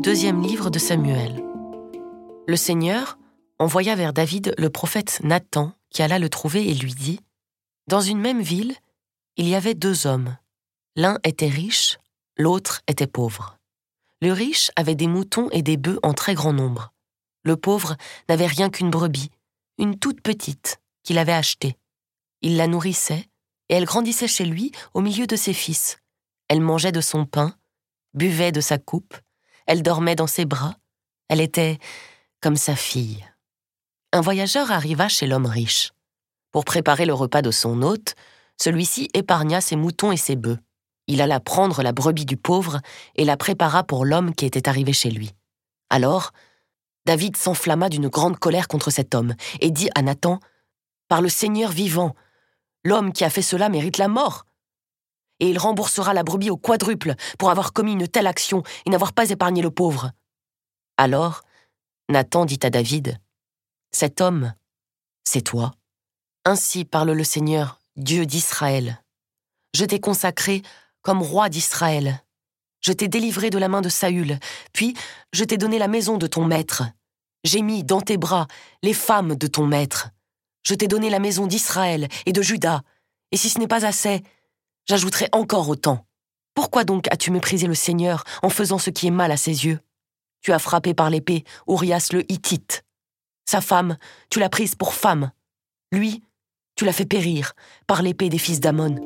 deuxième livre de Samuel. Le Seigneur envoya vers David le prophète Nathan qui alla le trouver et lui dit Dans une même ville, il y avait deux hommes. L'un était riche, l'autre était pauvre. Le riche avait des moutons et des bœufs en très grand nombre. Le pauvre n'avait rien qu'une brebis, une toute petite, qu'il avait achetée. Il la nourrissait, et elle grandissait chez lui au milieu de ses fils. Elle mangeait de son pain, buvait de sa coupe, elle dormait dans ses bras, elle était comme sa fille. Un voyageur arriva chez l'homme riche. Pour préparer le repas de son hôte, celui-ci épargna ses moutons et ses bœufs. Il alla prendre la brebis du pauvre et la prépara pour l'homme qui était arrivé chez lui. Alors, David s'enflamma d'une grande colère contre cet homme et dit à Nathan Par le Seigneur vivant, l'homme qui a fait cela mérite la mort. Et il remboursera la brebis au quadruple pour avoir commis une telle action et n'avoir pas épargné le pauvre. Alors, Nathan dit à David Cet homme, c'est toi. Ainsi parle le Seigneur, Dieu d'Israël. Je t'ai consacré comme roi d'Israël. Je t'ai délivré de la main de Saül, puis je t'ai donné la maison de ton maître. J'ai mis dans tes bras les femmes de ton maître. Je t'ai donné la maison d'Israël et de Juda, et si ce n'est pas assez, j'ajouterai encore autant. Pourquoi donc as-tu méprisé le Seigneur en faisant ce qui est mal à ses yeux? Tu as frappé par l'épée Urias le Hittite. Sa femme, tu l'as prise pour femme. Lui, tu l'as fait périr par l'épée des fils d'Amon.